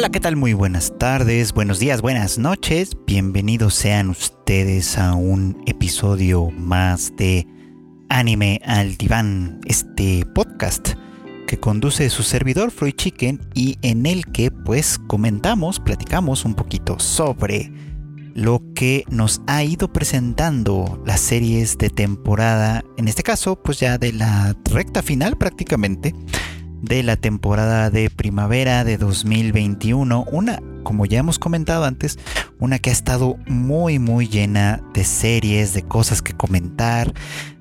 Hola, ¿qué tal? Muy buenas tardes, buenos días, buenas noches. Bienvenidos sean ustedes a un episodio más de Anime al Diván, este podcast que conduce su servidor Freud Chicken y en el que pues comentamos, platicamos un poquito sobre lo que nos ha ido presentando las series de temporada, en este caso pues ya de la recta final prácticamente de la temporada de primavera de 2021. Una, como ya hemos comentado antes, una que ha estado muy muy llena de series, de cosas que comentar,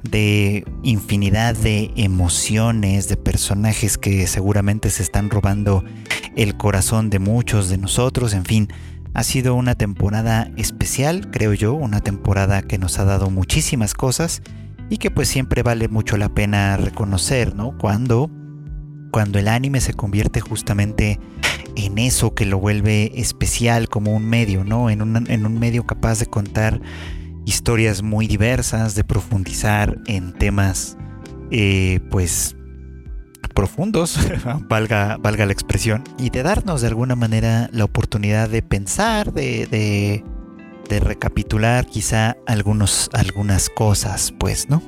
de infinidad de emociones, de personajes que seguramente se están robando el corazón de muchos de nosotros, en fin. Ha sido una temporada especial, creo yo, una temporada que nos ha dado muchísimas cosas y que pues siempre vale mucho la pena reconocer, ¿no? Cuando cuando el anime se convierte justamente en eso que lo vuelve especial como un medio, ¿no? En un, en un medio capaz de contar historias muy diversas, de profundizar en temas, eh, pues, profundos, valga, valga la expresión, y de darnos de alguna manera la oportunidad de pensar, de, de, de recapitular quizá algunos, algunas cosas, pues, ¿no?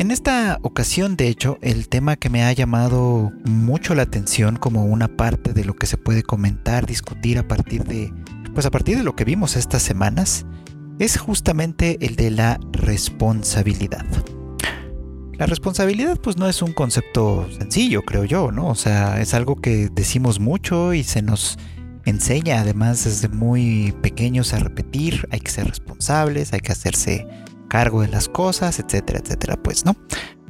En esta ocasión, de hecho, el tema que me ha llamado mucho la atención como una parte de lo que se puede comentar, discutir a partir de, pues a partir de lo que vimos estas semanas, es justamente el de la responsabilidad. La responsabilidad pues no es un concepto sencillo, creo yo, ¿no? O sea, es algo que decimos mucho y se nos enseña además desde muy pequeños a repetir, hay que ser responsables, hay que hacerse cargo de las cosas, etcétera, etcétera, pues, ¿no?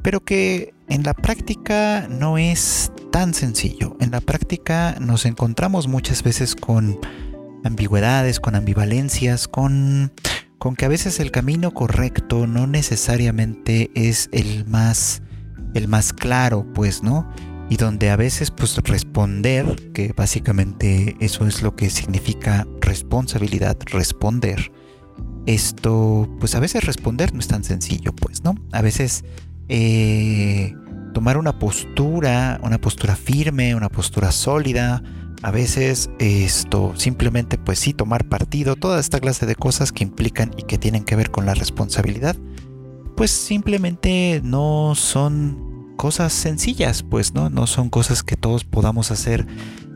Pero que en la práctica no es tan sencillo. En la práctica nos encontramos muchas veces con ambigüedades, con ambivalencias, con, con que a veces el camino correcto no necesariamente es el más, el más claro, pues, ¿no? Y donde a veces pues responder, que básicamente eso es lo que significa responsabilidad, responder, esto, pues a veces responder no es tan sencillo, pues, ¿no? A veces eh, tomar una postura, una postura firme, una postura sólida, a veces esto, simplemente pues sí tomar partido, toda esta clase de cosas que implican y que tienen que ver con la responsabilidad, pues simplemente no son cosas sencillas, pues, ¿no? No son cosas que todos podamos hacer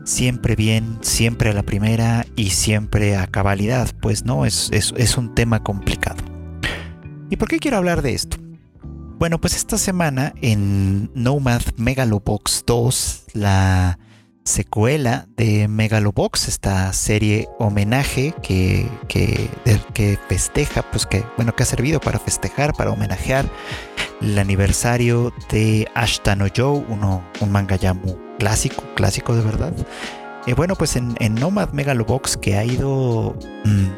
siempre bien, siempre a la primera y siempre a cabalidad, pues no, es, es, un tema complicado. ¿Y por qué quiero hablar de esto? Bueno, pues esta semana en Nomad Megalobox 2, la secuela de Megalobox, esta serie homenaje que, que, que, festeja, pues que, bueno, que ha servido para festejar, para homenajear el aniversario de Ashton Joe, uno, un manga ya muy clásico, clásico de verdad. Y bueno, pues en, Nomad Megalobox que ha ido mm,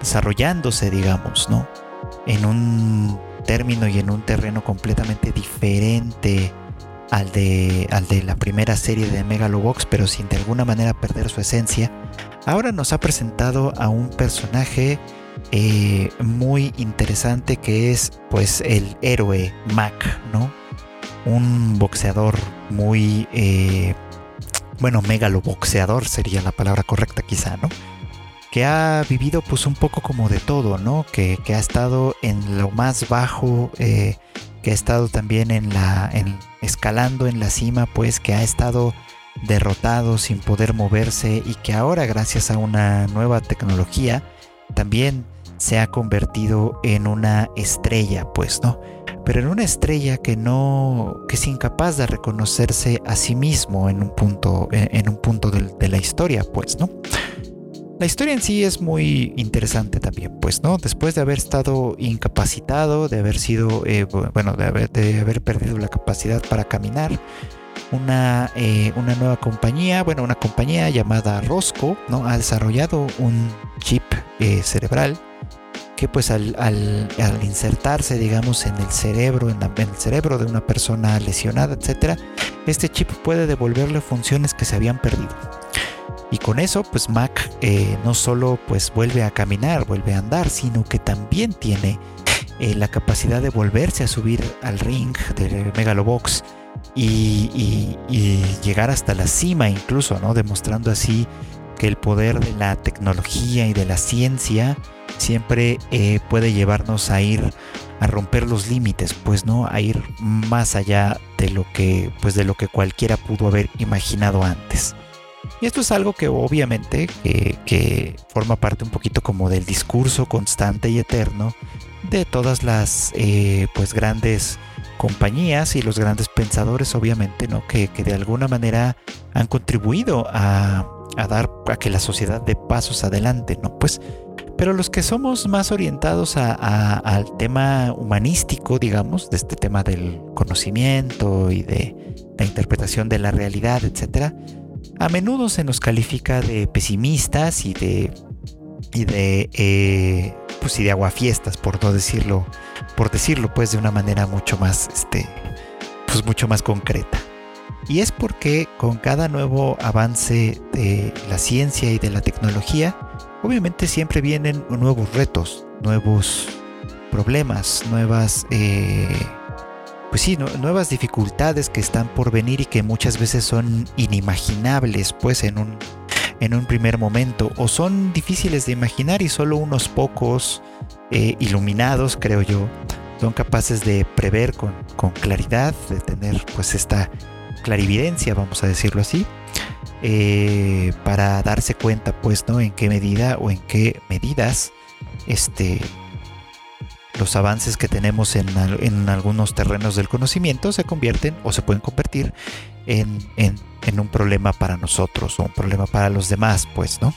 desarrollándose, digamos, ¿no? En un término y en un terreno completamente diferente al de, al de la primera serie de Megalobox, pero sin de alguna manera perder su esencia. Ahora nos ha presentado a un personaje eh, muy interesante que es pues el héroe Mac, ¿no? Un boxeador muy, eh, bueno, megaloboxeador sería la palabra correcta quizá, ¿no? Que ha vivido pues un poco como de todo, ¿no? Que, ha estado en lo más bajo, eh, que ha estado también en la, en, escalando en la cima, pues que ha estado derrotado sin poder moverse y que ahora gracias a una nueva tecnología también se ha convertido en una estrella, pues, ¿no? Pero en una estrella que no, que es incapaz de reconocerse a sí mismo en un punto, en, un punto de, la historia, pues, ¿no? La historia en sí es muy interesante también, pues, ¿no? Después de haber estado incapacitado, de haber sido, eh, bueno, de haber, perdido la capacidad para caminar, una, eh, una nueva compañía, bueno, una compañía llamada Rosco, ¿no? Ha desarrollado un chip eh, cerebral que pues al, insertarse, digamos, en el cerebro, en, el cerebro de una persona lesionada, etcétera, este chip puede devolverle funciones que se habían perdido. Y con eso, pues Mac eh, no solo pues vuelve a caminar, vuelve a andar, sino que también tiene eh, la capacidad de volverse a subir al ring de Megalobox y, llegar hasta la cima incluso, ¿no? Demostrando así que el poder de la tecnología y de la ciencia siempre eh, puede llevarnos a ir a romper los límites, pues no, a ir más allá de lo que, pues de lo que cualquiera pudo haber imaginado antes. Y esto es algo que obviamente que, forma parte un poquito como del discurso constante y eterno de todas las eh, pues grandes compañías y los grandes pensadores obviamente no que, de alguna manera han contribuido a, dar a que la sociedad dé pasos adelante no pues pero los que somos más orientados al tema humanístico, digamos, de este tema del conocimiento y de la interpretación de la realidad, etcétera, a menudo se nos califica de pesimistas y de y de eh, pues y de aguafiestas por no decirlo por decirlo pues de una manera mucho más este pues mucho más concreta. Y es porque con cada nuevo avance de la ciencia y de la tecnología obviamente siempre vienen nuevos retos nuevos problemas nuevas eh, pues sí, nuevas dificultades que están por venir y que muchas veces son inimaginables, pues en un, en un primer momento, o son difíciles de imaginar y solo unos pocos eh, iluminados, creo yo, son capaces de prever con, claridad, de tener pues esta clarividencia, vamos a decirlo así, eh, para darse cuenta, pues, ¿no? En qué medida o en qué medidas este los avances que tenemos en, algunos terrenos del conocimiento se convierten o se pueden convertir en, un problema para nosotros o un problema para los demás, pues, ¿no?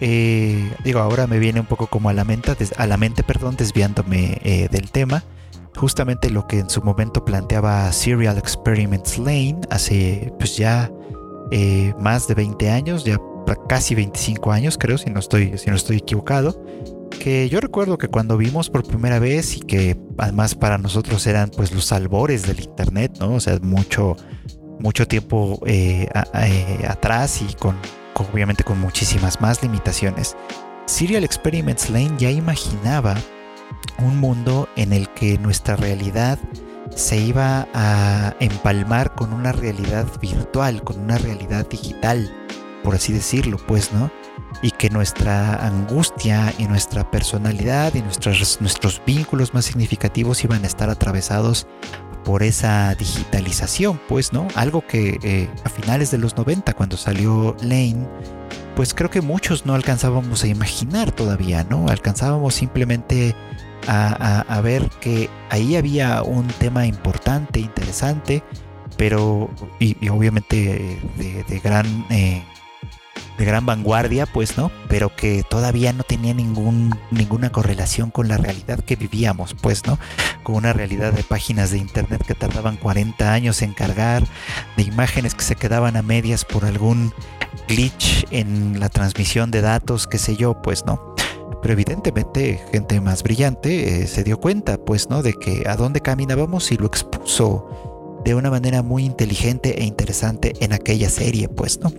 Eh, digo, ahora me viene un poco como a la mente, a la mente perdón, desviándome eh, del tema. Justamente lo que en su momento planteaba Serial Experiments Lane hace pues ya eh, más de 20 años, ya casi 25 años creo, si no estoy, si no estoy equivocado que yo recuerdo que cuando vimos por primera vez y que además para nosotros eran pues los albores del internet, ¿no? O sea, mucho, mucho tiempo eh, eh, atrás y con, obviamente con muchísimas más limitaciones. Serial Experiments Lane ya imaginaba un mundo en el que nuestra realidad se iba a empalmar con una realidad virtual, con una realidad digital, por así decirlo, pues, ¿no? Y que nuestra angustia y nuestra personalidad y nuestros, nuestros vínculos más significativos iban a estar atravesados por esa digitalización, pues, ¿no? Algo que eh, a finales de los 90, cuando salió Lane, pues creo que muchos no alcanzábamos a imaginar todavía, ¿no? Alcanzábamos simplemente a, ver que ahí había un tema importante, interesante, pero y, obviamente de, gran eh, de gran vanguardia, pues, ¿no? Pero que todavía no tenía ningún, ninguna correlación con la realidad que vivíamos, pues, ¿no? Con una realidad de páginas de internet que tardaban 40 años en cargar, de imágenes que se quedaban a medias por algún glitch en la transmisión de datos, qué sé yo, pues, ¿no? Pero evidentemente gente más brillante eh, se dio cuenta, pues, ¿no? De que a dónde caminábamos y lo expuso de una manera muy inteligente e interesante en aquella serie, pues, ¿no?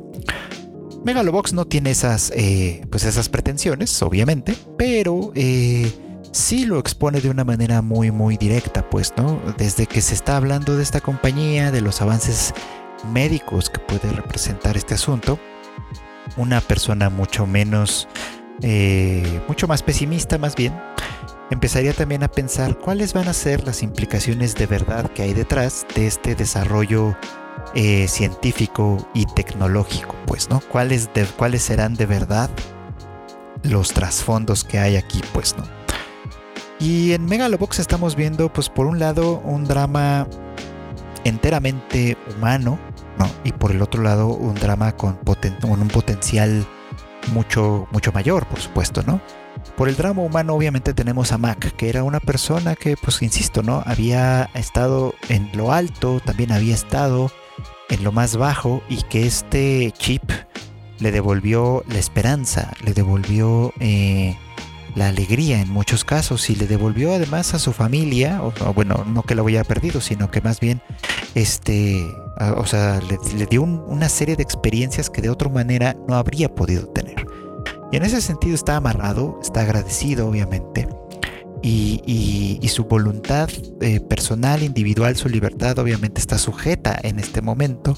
Megalobox no tiene esas, eh, pues esas pretensiones, obviamente, pero eh, sí lo expone de una manera muy, muy directa, pues, ¿no? Desde que se está hablando de esta compañía, de los avances médicos que puede representar este asunto, una persona mucho menos, eh, mucho más pesimista más bien, empezaría también a pensar cuáles van a ser las implicaciones de verdad que hay detrás de este desarrollo eh, científico y tecnológico, pues, ¿no? ¿Cuáles, ¿Cuáles serán de verdad los trasfondos que hay aquí, pues, ¿no? Y en Megalobox estamos viendo, pues, por un lado, un drama enteramente humano, ¿no? Y por el otro lado, un drama con, con un potencial mucho, mucho mayor, por supuesto, ¿no? Por el drama humano obviamente tenemos a Mac, que era una persona que, pues insisto, ¿no? Había estado en lo alto, también había estado en lo más bajo y que este chip le devolvió la esperanza, le devolvió eh, la alegría en muchos casos y le devolvió además a su familia, o, bueno, no que lo haya perdido, sino que más bien, este, o sea, le, dio una serie de experiencias que de otra manera no habría podido tener. Y en ese sentido está amarrado, está agradecido obviamente. Y, su voluntad eh, personal, individual, su libertad obviamente está sujeta en este momento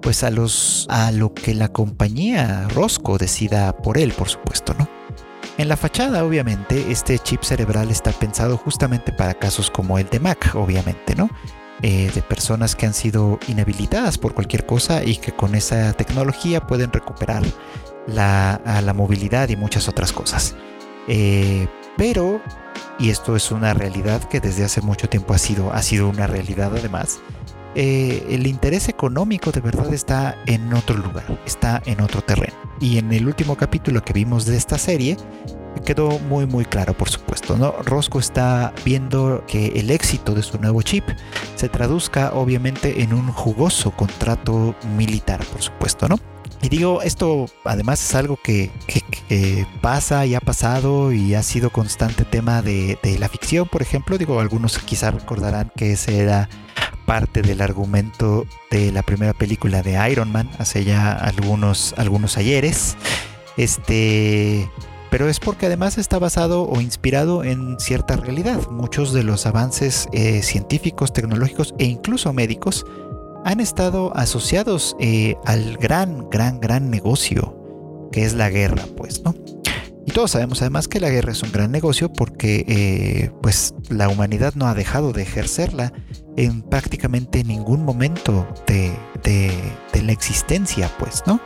pues a los a lo que la compañía Rosco decida por él, por supuesto, ¿no? En la fachada, obviamente, este chip cerebral está pensado justamente para casos como el de Mac, obviamente, ¿no? Eh, de personas que han sido inhabilitadas por cualquier cosa y que con esa tecnología pueden recuperar la, la movilidad y muchas otras cosas. Eh, pero, y esto es una realidad que desde hace mucho tiempo ha sido, ha sido una realidad además, eh, el interés económico de verdad está en otro lugar, está en otro terreno. Y en el último capítulo que vimos de esta serie, quedó muy muy claro, por supuesto, ¿no? Rosco está viendo que el éxito de su nuevo chip se traduzca obviamente en un jugoso contrato militar, por supuesto, ¿no? Y digo, esto además es algo que, pasa y ha pasado y ha sido constante tema de, de, la ficción, por ejemplo. Digo, algunos quizá recordarán que ese era parte del argumento de la primera película de Iron Man hace ya algunos, algunos ayeres. Este, pero es porque además está basado o inspirado en cierta realidad. Muchos de los avances eh, científicos, tecnológicos e incluso médicos han estado asociados eh, al gran, gran, gran negocio que es la guerra, pues, ¿no? Y todos sabemos además que la guerra es un gran negocio porque eh, pues la humanidad no ha dejado de ejercerla en prácticamente ningún momento de, la existencia, pues, ¿no?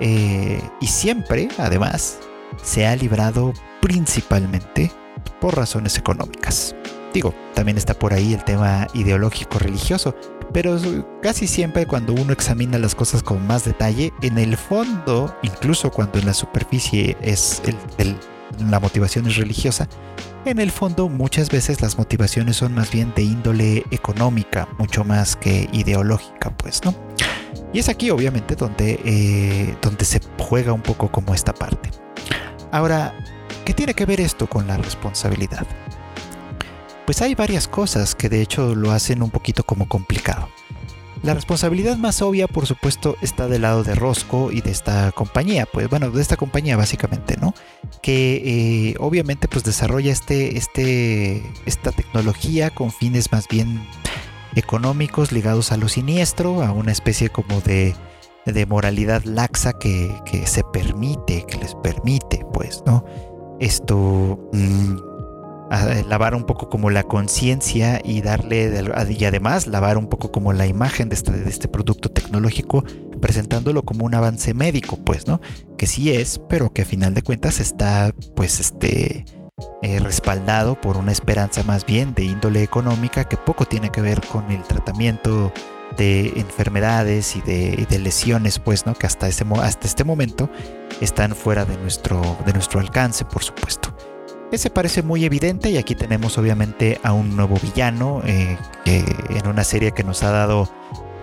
Eh, y siempre, además, se ha librado principalmente por razones económicas. Digo, también está por ahí el tema ideológico religioso, pero casi siempre cuando uno examina las cosas con más detalle, en el fondo, incluso cuando en la superficie es la motivación es religiosa, en el fondo muchas veces las motivaciones son más bien de índole económica, mucho más que ideológica, pues, ¿no? Y es aquí obviamente donde, eh, donde se juega un poco como esta parte. Ahora, ¿qué tiene que ver esto con la responsabilidad? Pues hay varias cosas que de hecho lo hacen un poquito como complicado. La responsabilidad más obvia, por supuesto, está del lado de Rosco y de esta compañía, pues bueno, de esta compañía básicamente, ¿no? Que eh, obviamente pues desarrolla este, este, esta tecnología con fines más bien económicos ligados a lo siniestro, a una especie como de, de moralidad laxa que, que, se permite, que les permite, pues, ¿no? Esto... Mm, lavar un poco como la conciencia y darle, y además lavar un poco como la imagen de este, de este producto tecnológico, presentándolo como un avance médico, pues, ¿no? Que sí es, pero que a final de cuentas está, pues, este, eh, respaldado por una esperanza más bien de índole económica que poco tiene que ver con el tratamiento de enfermedades y de, de, lesiones, pues, ¿no? Que hasta, ese, hasta este momento están fuera de nuestro, de nuestro alcance, por supuesto. Ese parece muy evidente y aquí tenemos obviamente a un nuevo villano eh, en una serie que nos ha dado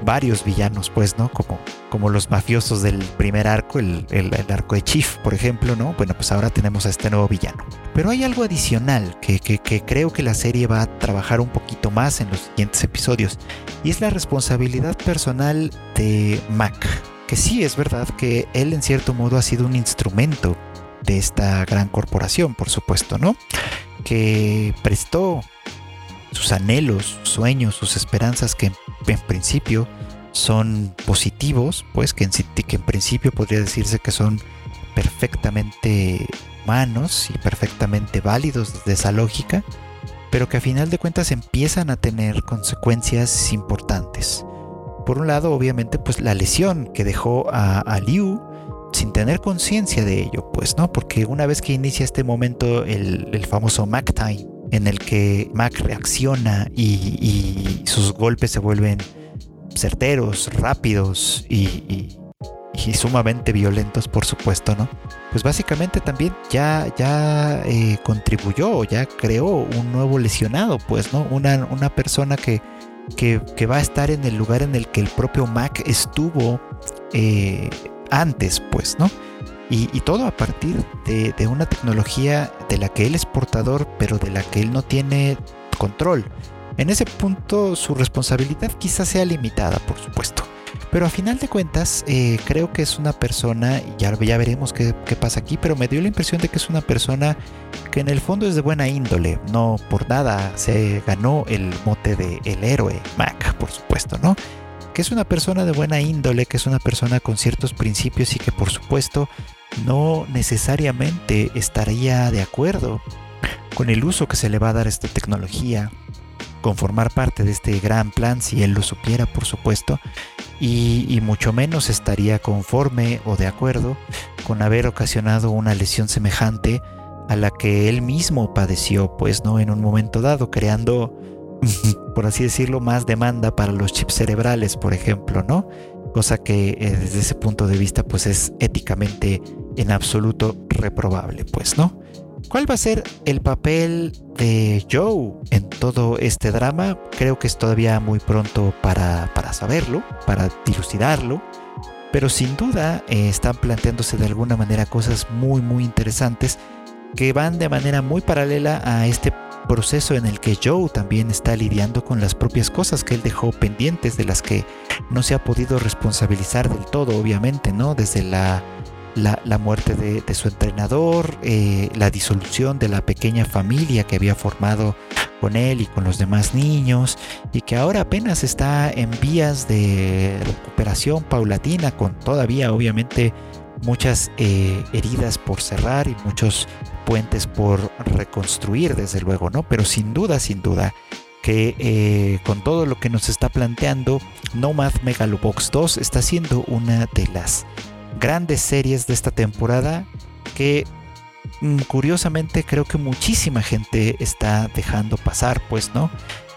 varios villanos, pues, ¿no? Como, como los mafiosos del primer arco, el, arco de Chief, por ejemplo, ¿no? Bueno, pues ahora tenemos a este nuevo villano. Pero hay algo adicional que, que creo que la serie va a trabajar un poquito más en los siguientes episodios y es la responsabilidad personal de Mac. Que sí, es verdad que él en cierto modo ha sido un instrumento de esta gran corporación, por supuesto, ¿no? Que prestó sus anhelos, sus sueños, sus esperanzas que en, principio son positivos, pues que en, principio podría decirse que son perfectamente humanos y perfectamente válidos desde esa lógica, pero que a final de cuentas empiezan a tener consecuencias importantes. Por un lado, obviamente, pues la lesión que dejó a Liu sin tener conciencia de ello, pues, ¿no? Porque una vez que inicia este momento, el, famoso Mac Time, en el que Mac reacciona y, sus golpes se vuelven certeros, rápidos y, sumamente violentos, por supuesto, ¿no? Pues básicamente también ya, ya eh, contribuyó, ya creó un nuevo lesionado, pues, ¿no? Una, una persona que, que, va a estar en el lugar en el que el propio Mac estuvo eh, antes, pues, ¿no? Y, todo a partir de, una tecnología de la que él es portador, pero de la que él no tiene control. En ese punto su responsabilidad quizás sea limitada, por supuesto. Pero a final de cuentas, eh, creo que es una persona, y ya, ya veremos qué, qué, pasa aquí, pero me dio la impresión de que es una persona que en el fondo es de buena índole. No por nada se ganó el mote de el héroe Mac, por supuesto, ¿no? Que es una persona de buena índole, que es una persona con ciertos principios y que por supuesto no necesariamente estaría de acuerdo con el uso que se le va a dar a esta tecnología, con formar parte de este gran plan, si él lo supiera, por supuesto, y, mucho menos estaría conforme o de acuerdo con haber ocasionado una lesión semejante a la que él mismo padeció, pues no en un momento dado, creando, por así decirlo, más demanda para los chips cerebrales, por ejemplo, ¿no? Cosa que eh, desde ese punto de vista, pues es éticamente en absoluto reprobable, pues, ¿no? ¿Cuál va a ser el papel de Joe en todo este drama? Creo que es todavía muy pronto para, saberlo, para dilucidarlo, pero sin duda eh, están planteándose de alguna manera cosas muy, muy interesantes que van de manera muy paralela a este proceso en el que Joe también está lidiando con las propias cosas que él dejó pendientes, de las que no se ha podido responsabilizar del todo, obviamente, ¿no? Desde la la, muerte de, su entrenador, eh, la disolución de la pequeña familia que había formado con él y con los demás niños y que ahora apenas está en vías de recuperación paulatina con todavía obviamente muchas eh, heridas por cerrar y muchos puentes por reconstruir desde luego, ¿no? Pero sin duda, sin duda que eh, con todo lo que nos está planteando, Nomad Megalobox 2 está siendo una de las grandes series de esta temporada que mm, curiosamente creo que muchísima gente está dejando pasar, pues, ¿no?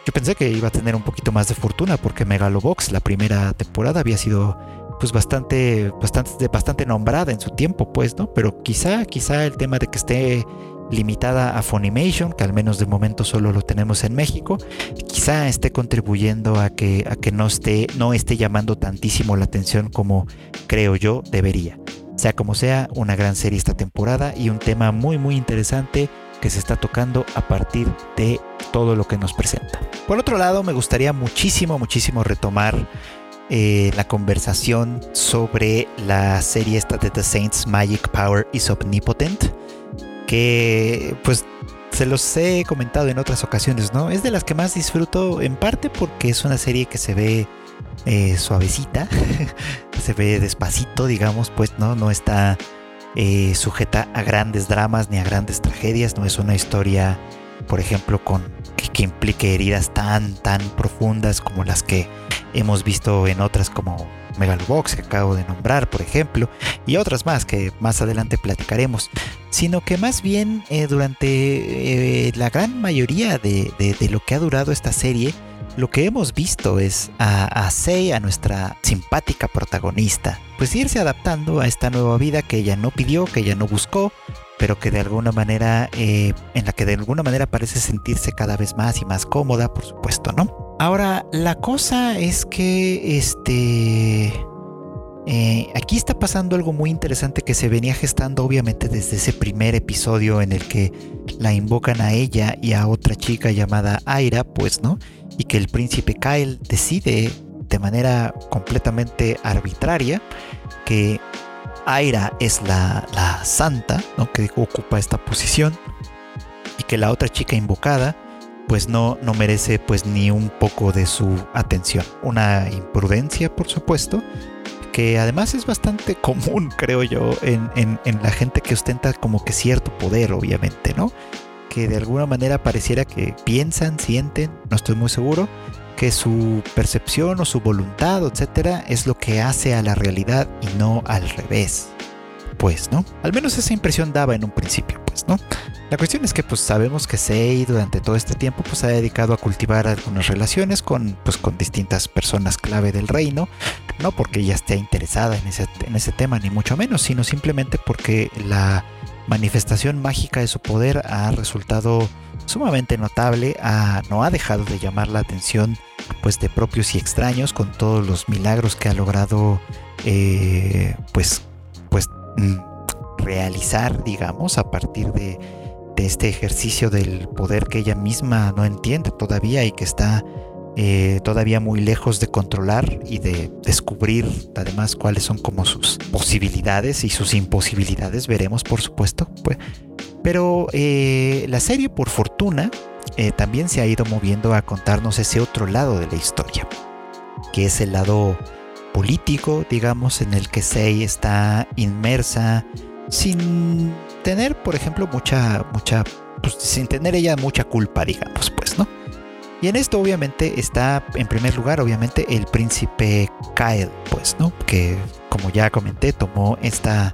Yo pensé que iba a tener un poquito más de fortuna porque Megalobox, la primera temporada, había sido pues bastante, bastante, bastante nombrada en su tiempo, pues, ¿no? Pero quizá, quizá el tema de que esté limitada a Funimation, que al menos de momento solo lo tenemos en México, quizá esté contribuyendo a que, a que no, esté, no esté llamando tantísimo la atención como creo yo debería. Sea como sea, una gran serie esta temporada y un tema muy muy interesante que se está tocando a partir de todo lo que nos presenta. Por otro lado, me gustaría muchísimo, muchísimo retomar eh, la conversación sobre la serie esta de The Saints Magic Power is Omnipotent que pues se los he comentado en otras ocasiones, ¿no? Es de las que más disfruto en parte porque es una serie que se ve eh, suavecita, se ve despacito, digamos, pues no, no está eh, sujeta a grandes dramas ni a grandes tragedias, no es una historia, por ejemplo, con que, que implique heridas tan, tan profundas como las que hemos visto en otras como Megalobox que acabo de nombrar, por ejemplo, y otras más que más adelante platicaremos, sino que más bien eh, durante eh, la gran mayoría de, lo que ha durado esta serie, lo que hemos visto es a, a Sei, a nuestra simpática protagonista, pues irse adaptando a esta nueva vida que ella no pidió, que ella no buscó, pero que de alguna manera, eh, en la que de alguna manera parece sentirse cada vez más y más cómoda, por supuesto, ¿no? Ahora, la cosa es que este... Eh, aquí está pasando algo muy interesante que se venía gestando obviamente desde ese primer episodio en el que la invocan a ella y a otra chica llamada Aira, pues, ¿no? Y que el príncipe Kyle decide de manera completamente arbitraria que Aira es la, la santa, ¿no? Que ocupa esta posición y que la otra chica invocada pues no, no merece pues ni un poco de su atención. Una imprudencia, por supuesto, que además es bastante común, creo yo, en, en, la gente que ostenta como que cierto poder, obviamente, ¿no? Que de alguna manera pareciera que piensan, sienten, no estoy muy seguro, que su percepción o su voluntad, etcétera, es lo que hace a la realidad y no al revés. Pues, ¿no? Al menos esa impresión daba en un principio, pues, ¿no? La cuestión es que pues sabemos que Sei durante todo este tiempo pues ha dedicado a cultivar algunas relaciones con pues con distintas personas clave del reino, no porque ella esté interesada en ese, en ese tema ni mucho menos, sino simplemente porque la manifestación mágica de su poder ha resultado sumamente notable, no ha dejado de llamar la atención pues de propios y extraños con todos los milagros que ha logrado eh, pues pues mm, realizar digamos a partir de este ejercicio del poder que ella misma no entiende todavía y que está eh, todavía muy lejos de controlar y de descubrir además cuáles son como sus posibilidades y sus imposibilidades, veremos por supuesto. Pues. Pero eh, la serie, por fortuna, eh, también se ha ido moviendo a contarnos ese otro lado de la historia, que es el lado político, digamos, en el que Sei está inmersa sin tener, por ejemplo, mucha, mucha, pues, sin tener ella mucha culpa, digamos, pues, ¿no? Y en esto obviamente está en primer lugar obviamente el príncipe Kyle, pues, ¿no? Que como ya comenté tomó esta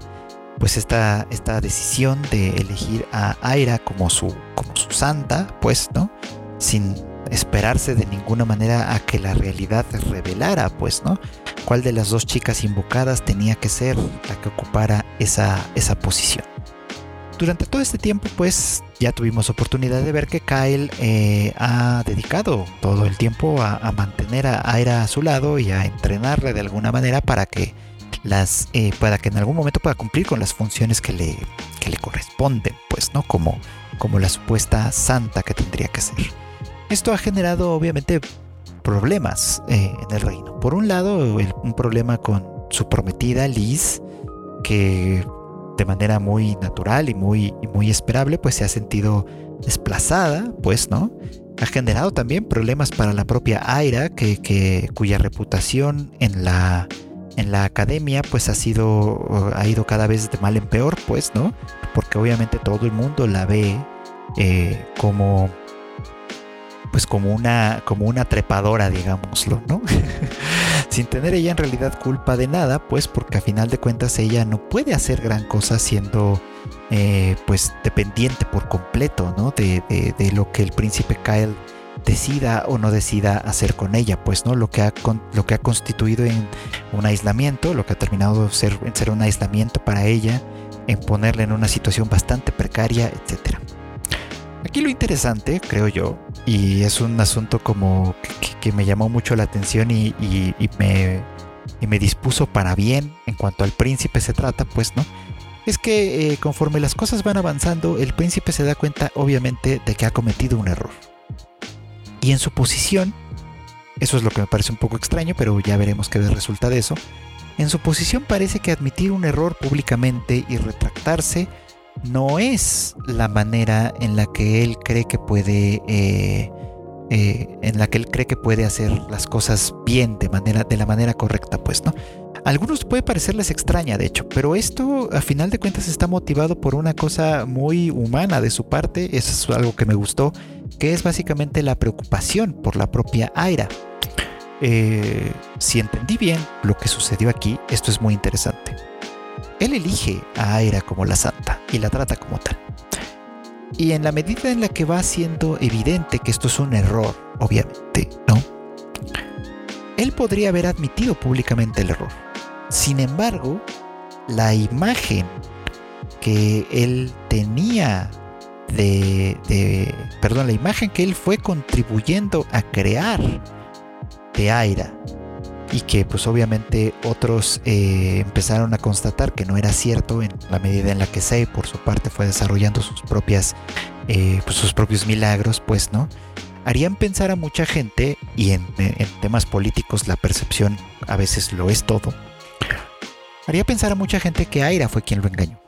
pues esta, esta decisión de elegir a Aira como su, como su santa, pues, ¿no? Sin esperarse de ninguna manera a que la realidad revelara, pues, ¿no? ¿Cuál de las dos chicas invocadas tenía que ser la que ocupara esa, esa posición? Durante todo este tiempo, pues ya tuvimos oportunidad de ver que Kyle eh, ha dedicado todo el tiempo a, mantener a Aira a su lado y a entrenarle de alguna manera para que las eh, que en algún momento pueda cumplir con las funciones que le, que le corresponden, pues, ¿no? Como, como la supuesta santa que tendría que ser. Esto ha generado, obviamente, problemas eh, en el reino. Por un lado, un problema con su prometida Liz, que de manera muy natural y muy, muy esperable, pues se ha sentido desplazada, pues, ¿no? Ha generado también problemas para la propia Aira, que, cuya reputación en la, en la academia pues ha sido ha ido cada vez de mal en peor pues no porque obviamente todo el mundo la ve eh, como pues como una, como una trepadora, digámoslo, ¿no? Sin tener ella en realidad culpa de nada, pues porque a final de cuentas ella no puede hacer gran cosa siendo eh, pues dependiente por completo, ¿no? De, lo que el príncipe Kyle decida o no decida hacer con ella, pues no lo que ha lo que ha constituido en un aislamiento, lo que ha terminado ser, en ser un aislamiento para ella, en ponerla en una situación bastante precaria, etcétera. Aquí lo interesante, creo yo, y es un asunto como que, me llamó mucho la atención y, me, me dispuso para bien en cuanto al príncipe se trata, pues, ¿no? Es que eh, conforme las cosas van avanzando, el príncipe se da cuenta, obviamente, de que ha cometido un error. Y en su posición, eso es lo que me parece un poco extraño, pero ya veremos qué resulta de eso. En su posición parece que admitir un error públicamente y retractarse no es la manera en la que él cree que puede eh, eh, en la que él cree que puede hacer las cosas bien de manera de la manera correcta pues no algunos puede parecerles extraña de hecho pero esto a final de cuentas está motivado por una cosa muy humana de su parte. Eso es algo que me gustó que es básicamente la preocupación por la propia Aira. Eh, si entendí bien lo que sucedió aquí esto es muy interesante él elige a Aira como la santa y la trata como tal. Y en la medida en la que va siendo evidente que esto es un error, obviamente, ¿no? Él podría haber admitido públicamente el error. Sin embargo, la imagen que él tenía de, perdón, la imagen que él fue contribuyendo a crear de Aira y que pues obviamente otros eh, empezaron a constatar que no era cierto en la medida en la que Sei por su parte fue desarrollando sus propias eh, pues, sus propios milagros pues no harían pensar a mucha gente y en, temas políticos la percepción a veces lo es todo haría pensar a mucha gente que Aira fue quien lo engañó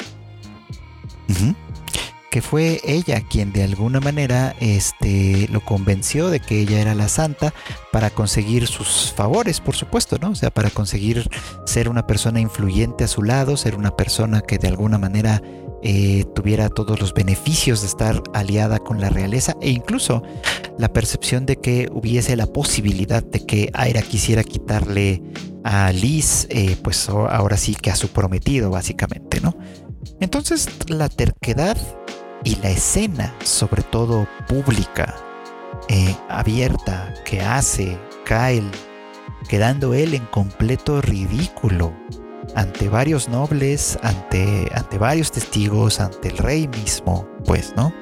que fue ella quien de alguna manera este, lo convenció de que ella era la santa para conseguir sus favores, por supuesto, ¿no? O sea, para conseguir ser una persona influyente a su lado, ser una persona que de alguna manera eh, tuviera todos los beneficios de estar aliada con la realeza e incluso la percepción de que hubiese la posibilidad de que Aira quisiera quitarle a Liz, eh, pues ahora sí que a su prometido, básicamente, ¿no? Entonces la terquedad y la escena, sobre todo pública, eh, abierta, que hace Kyle, quedando él en completo ridículo ante varios nobles, ante, ante varios testigos, ante el rey mismo, pues, ¿no?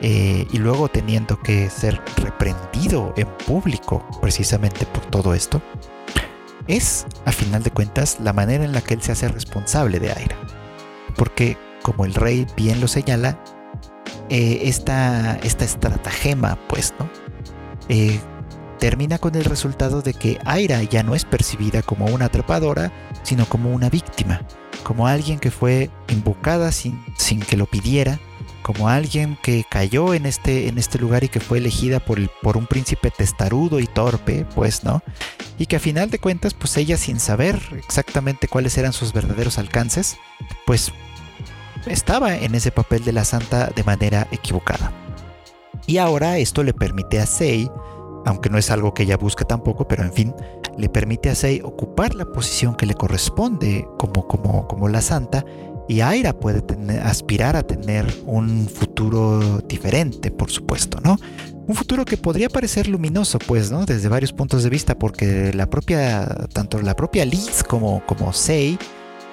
Eh, y luego teniendo que ser reprendido en público precisamente por todo esto, es, a final de cuentas, la manera en la que él se hace responsable de Aira. Porque, como el rey bien lo señala, eh, esta, esta estratagema, pues, ¿no? Eh, termina con el resultado de que Aira ya no es percibida como una atrapadora, sino como una víctima, como alguien que fue invocada sin, sin que lo pidiera, como alguien que cayó en este, en este lugar y que fue elegida por, por un príncipe testarudo y torpe, pues, ¿no? Y que a final de cuentas, pues ella sin saber exactamente cuáles eran sus verdaderos alcances, pues estaba en ese papel de la santa de manera equivocada. Y ahora esto le permite a Sei aunque no es algo que ella busca tampoco, pero en fin, le permite a Sei ocupar la posición que le corresponde como, como, como la santa y Aira puede aspirar a tener un futuro diferente, por supuesto, ¿no? Un futuro que podría parecer luminoso, pues, ¿no? Desde varios puntos de vista, porque la propia, tanto la propia Liz como, como Sei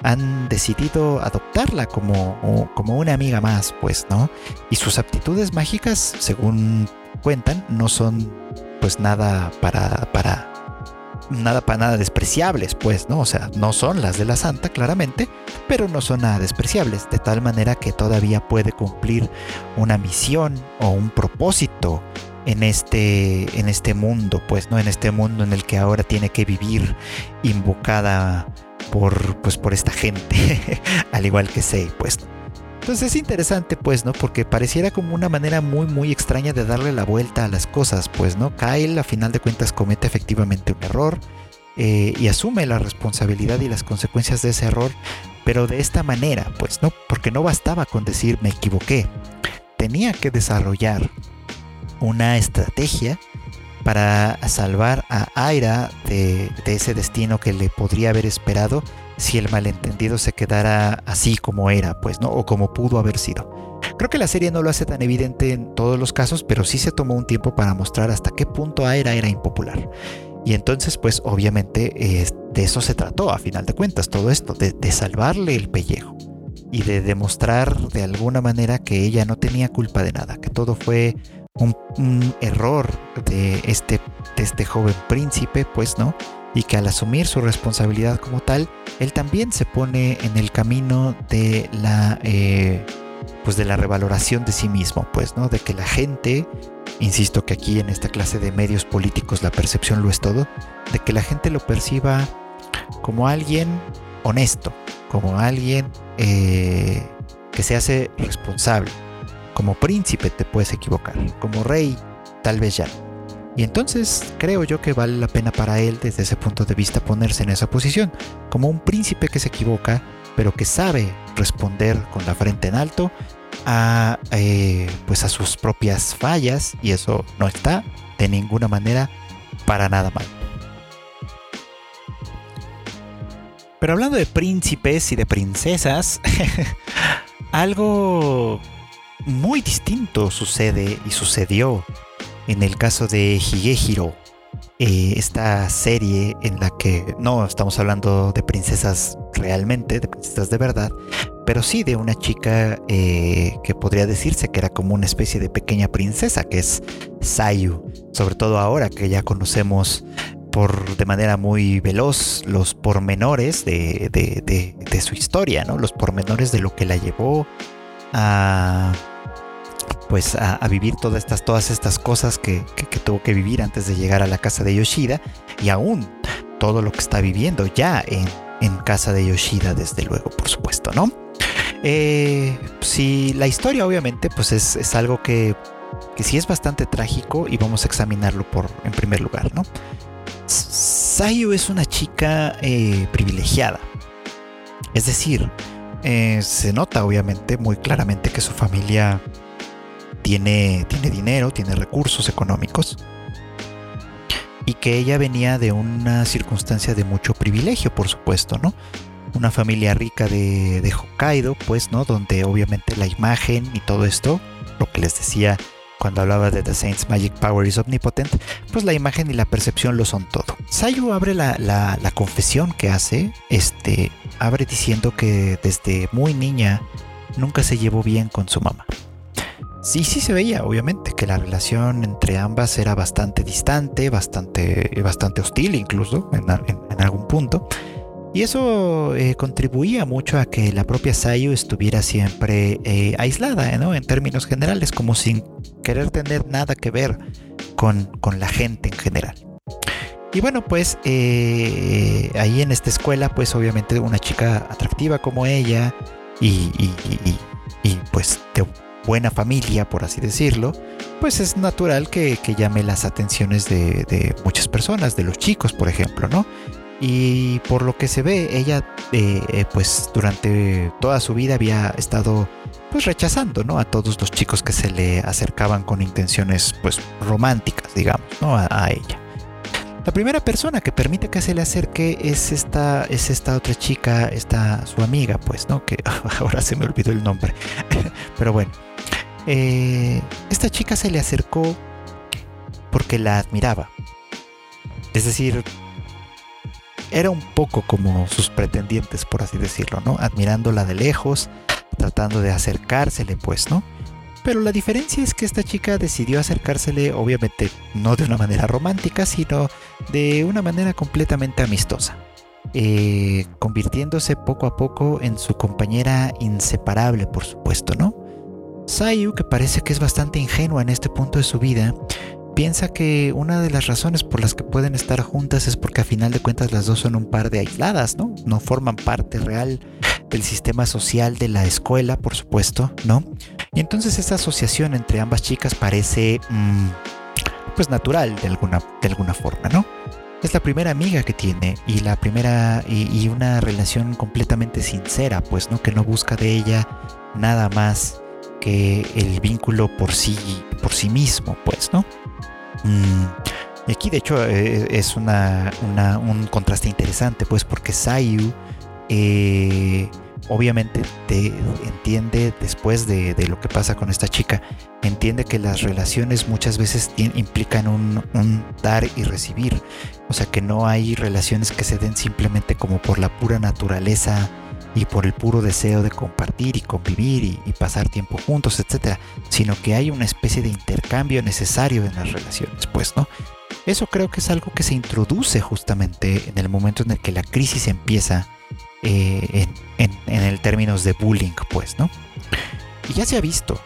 han decidido adoptarla como, como una amiga más, pues, ¿no? Y sus aptitudes mágicas, según cuentan, no son pues nada para, para, nada para nada despreciables, pues, ¿no? O sea, no son las de la santa, claramente, pero no son nada despreciables, de tal manera que todavía puede cumplir una misión o un propósito en este, en este mundo, pues, ¿no? En este mundo en el que ahora tiene que vivir invocada por, pues, por esta gente, al igual que Sei, pues. Entonces es interesante, pues, ¿no? Porque pareciera como una manera muy, muy extraña de darle la vuelta a las cosas, pues, ¿no? Kyle, a final de cuentas, comete efectivamente un error eh, y asume la responsabilidad y las consecuencias de ese error, pero de esta manera, pues, ¿no? Porque no bastaba con decir me equivoqué. Tenía que desarrollar una estrategia para salvar a Aira de, ese destino que le podría haber esperado si el malentendido se quedara así como era, pues, ¿no? O como pudo haber sido. Creo que la serie no lo hace tan evidente en todos los casos, pero sí se tomó un tiempo para mostrar hasta qué punto Aira era impopular. Y entonces, pues, obviamente, de eso se trató, a final de cuentas, todo esto, de, salvarle el pellejo y de demostrar de alguna manera que ella no tenía culpa de nada, que todo fue un, error de este, este joven príncipe, pues, ¿no? y que al asumir su responsabilidad como tal, él también se pone en el camino de la, eh, pues de la revaloración de sí mismo, pues, ¿no? De que la gente, insisto que aquí en esta clase de medios políticos la percepción lo es todo, de que la gente lo perciba como alguien honesto, como alguien eh, que se hace responsable. Como príncipe te puedes equivocar, como rey tal vez ya y entonces creo yo que vale la pena para él desde ese punto de vista ponerse en esa posición, como un príncipe que se equivoca, pero que sabe responder con la frente en alto a, eh, pues a sus propias fallas y eso no está de ninguna manera para nada mal. Pero hablando de príncipes y de princesas, algo muy distinto sucede y sucedió en el caso de Higehiro, eh, esta serie en la que no estamos hablando de princesas realmente, de princesas de verdad, pero sí de una chica eh, que podría decirse que era como una especie de pequeña princesa, que es Sayu, sobre todo ahora que ya conocemos por de manera muy veloz los pormenores de, de su historia, ¿no? los pormenores de lo que la llevó a pues a, vivir todas estas, todas estas cosas que, tuvo que vivir antes de llegar a la casa de Yoshida y aún todo lo que está viviendo ya en, casa de Yoshida, desde luego, por supuesto, ¿no? Eh, si la historia obviamente pues es, algo que, que sí es bastante trágico y vamos a examinarlo por, en primer lugar, ¿no? Sayu es una chica eh, privilegiada. Es decir, eh, se nota obviamente muy claramente que su familia tiene, tiene dinero, tiene recursos económicos y que ella venía de una circunstancia de mucho privilegio, por supuesto, ¿no? Una familia rica de, de, Hokkaido, pues, ¿no? Donde obviamente la imagen y todo esto, lo que les decía cuando hablaba de The Saints Magic Power is Omnipotent, pues la imagen y la percepción lo son todo. Sayu abre la, la, la confesión que hace, este, abre diciendo que desde muy niña nunca se llevó bien con su mamá. Sí, sí se veía, obviamente, que la relación entre ambas era bastante distante, bastante, bastante hostil incluso en, algún punto. Y eso eh, contribuía mucho a que la propia Sayu estuviera siempre eh, aislada, ¿no? En términos generales, como sin querer tener nada que ver con, con la gente en general. Y bueno, pues eh, ahí en esta escuela, pues obviamente una chica atractiva como ella y, y, pues de buena familia, por así decirlo, pues es natural que, llame las atenciones de, de, muchas personas, de los chicos, por ejemplo, ¿no? Y por lo que se ve, ella eh, eh, pues durante toda su vida había estado pues rechazando, ¿no? A todos los chicos que se le acercaban con intenciones pues románticas, digamos, ¿no? A, ella. La primera persona que permite que se le acerque es esta, es esta otra chica, esta su amiga, pues, ¿no? Que ahora se me olvidó el nombre. Pero bueno, eh, esta chica se le acercó porque la admiraba. Es decir, era un poco como sus pretendientes, por así decirlo, ¿no? Admirándola de lejos, tratando de acercársele, pues, ¿no? Pero la diferencia es que esta chica decidió acercársele, obviamente, no de una manera romántica, sino de una manera completamente amistosa. Eh, convirtiéndose poco a poco en su compañera inseparable, por supuesto, ¿no? Sayu, que parece que es bastante ingenua en este punto de su vida, piensa que una de las razones por las que pueden estar juntas es porque a final de cuentas las dos son un par de aisladas, ¿no? No forman parte real del sistema social de la escuela, por supuesto, ¿no? Y entonces esa asociación entre ambas chicas parece, mm, pues natural de alguna, de alguna forma, ¿no? Es la primera amiga que tiene y la primera y, una relación completamente sincera, pues, ¿no? Que no busca de ella nada más que el vínculo por sí, por sí mismo, pues, ¿no? Mm, y aquí de hecho eh, es una, un contraste interesante, pues porque Sayu eh, obviamente te entiende después de, lo que pasa con esta chica, entiende que las relaciones muchas veces implican un, un, dar y recibir, o sea que no hay relaciones que se den simplemente como por la pura naturaleza y por el puro deseo de compartir y convivir y, pasar tiempo juntos, etcétera, sino que hay una especie de intercambio necesario en las relaciones, pues, ¿no? Eso creo que es algo que se introduce justamente en el momento en el que la crisis empieza eh, en, el términos de bullying, pues, ¿no? Y ya se ha visto.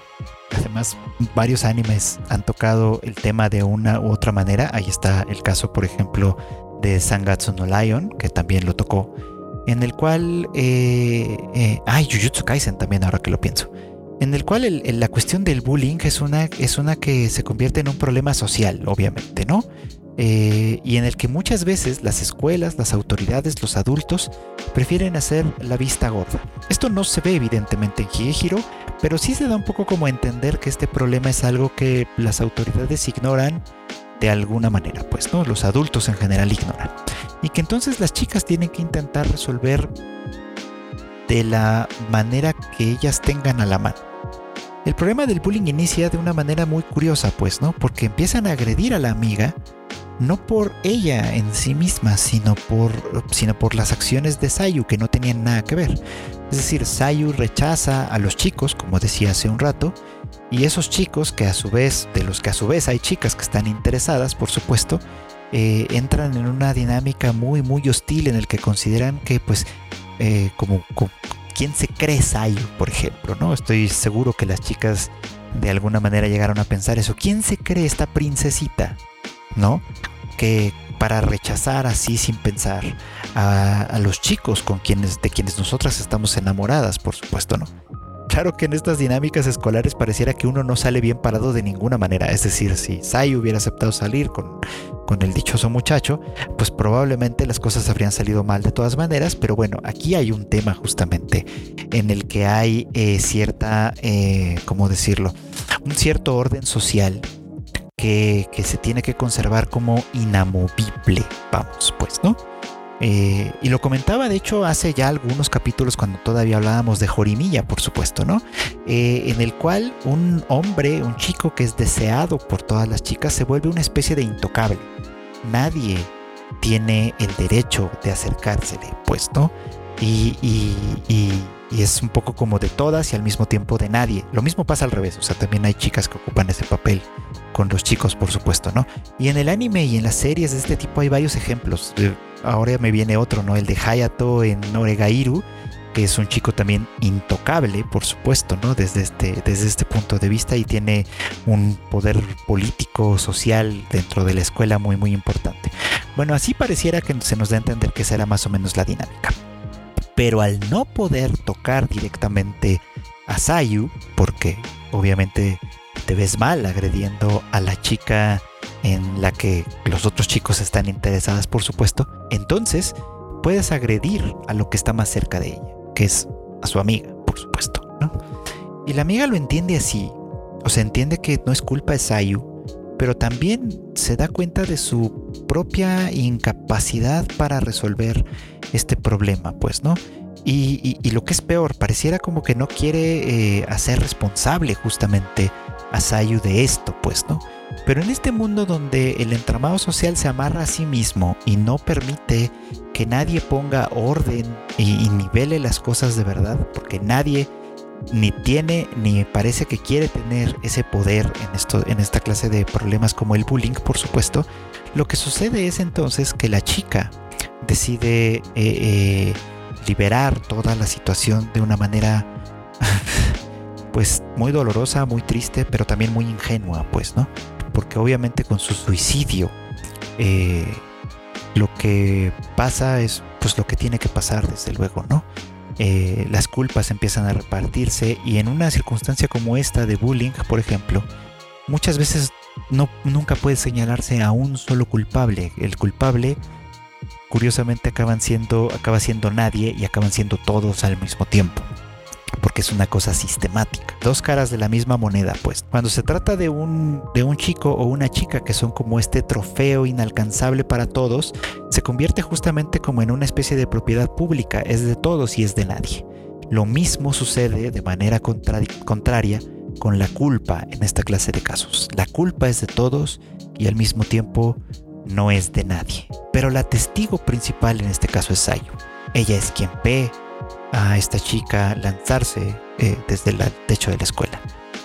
Además, varios animes han tocado el tema de una u otra manera. Ahí está el caso, por ejemplo, de Sangatsu no Lion, que también lo tocó en el cual... Eh, eh, ay, Jujutsu Kaisen también, ahora que lo pienso. En el cual la cuestión del bullying es una que se convierte en un problema social, obviamente, ¿no? Eh, y en el que muchas veces las escuelas, las autoridades, los adultos prefieren hacer la vista gorda. Esto no se ve evidentemente en Higehiro, pero sí se da un poco como entender que este problema es algo que las autoridades ignoran de alguna manera, pues, ¿no? Los adultos en general ignoran. Y que entonces las chicas tienen que intentar resolver de la manera que ellas tengan a la mano. El problema del bullying inicia de una manera muy curiosa, pues, ¿no? Porque empiezan a agredir a la amiga, no por ella en sí misma, sino por, sino por las acciones de Sayu que no tenían nada que ver. Es decir, Sayu rechaza a los chicos, como decía hace un rato, y esos chicos, que a su vez, de los que a su vez hay chicas que están interesadas, por supuesto, eh, entran en una dinámica muy, muy hostil en el que consideran que, pues, eh, como, ¿quién se cree Sayu, por ejemplo? ¿no? Estoy seguro que las chicas de alguna manera llegaron a pensar eso. ¿Quién se cree esta princesita? ¿No? Que para rechazar así sin pensar a, los chicos con quienes, de quienes nosotras estamos enamoradas, por supuesto, ¿no? Claro que en estas dinámicas escolares pareciera que uno no sale bien parado de ninguna manera. Es decir, si Sai hubiera aceptado salir con, con el dichoso muchacho, pues probablemente las cosas habrían salido mal de todas maneras. Pero bueno, aquí hay un tema justamente en el que hay eh, cierta, eh, ¿cómo decirlo? Un cierto orden social que, se tiene que conservar como inamovible. Vamos, pues, ¿no? Eh, y lo comentaba, de hecho, hace ya algunos capítulos cuando todavía hablábamos de Jorimilla, por supuesto, ¿no? Eh, en el cual un hombre, un chico que es deseado por todas las chicas, se vuelve una especie de intocable. Nadie tiene el derecho de acercársele, pues, ¿no? y, y es un poco como de todas y al mismo tiempo de nadie. Lo mismo pasa al revés, o sea, también hay chicas que ocupan ese papel con los chicos, por supuesto, ¿no? Y en el anime y en las series de este tipo hay varios ejemplos. Ahora me viene otro, ¿no? El de Hayato en Oregairu, que es un chico también intocable, por supuesto, ¿no? Desde este, desde este punto de vista y tiene un poder político, social dentro de la escuela muy, muy importante. Bueno, así pareciera que se nos da a entender que será más o menos la dinámica. Pero al no poder tocar directamente a Sayu, porque obviamente te ves mal agrediendo a la chica en la que los otros chicos están interesadas, por supuesto, entonces puedes agredir a lo que está más cerca de ella, que es a su amiga, por supuesto, Y la amiga lo entiende así, o sea, entiende que no es culpa de Sayu, pero también se da cuenta de su propia incapacidad para resolver este problema, pues, ¿no? Y, lo que es peor, pareciera como que no quiere eh, hacer responsable justamente a Sayu de esto, pues, ¿no? Pero en este mundo donde el entramado social se amarra a sí mismo y no permite que nadie ponga orden y, nivele las cosas de verdad, porque nadie ni tiene ni parece que quiere tener ese poder en, esto, en esta clase de problemas como el bullying, por supuesto, lo que sucede es entonces que la chica decide eh, eh, liberar toda la situación de una manera pues muy dolorosa, muy triste, pero también muy ingenua, pues, ¿no? Porque obviamente con su suicidio eh, lo que pasa es pues lo que tiene que pasar, desde luego, ¿no? Eh, las culpas empiezan a repartirse y en una circunstancia como esta de bullying, por ejemplo, muchas veces no, nunca puede señalarse a un solo culpable. El culpable, curiosamente, acaban siendo, acaba siendo nadie y acaban siendo todos al mismo tiempo porque es una cosa sistemática. Dos caras de la misma moneda, pues. Cuando se trata de un, de un chico o una chica que son como este trofeo inalcanzable para todos, se convierte justamente como en una especie de propiedad pública, es de todos y es de nadie. Lo mismo sucede de manera contraria con la culpa en esta clase de casos. La culpa es de todos y al mismo tiempo no es de nadie. Pero la testigo principal en este caso es Sayo. Ella es quien ve, a esta chica lanzarse eh, desde el techo de la escuela.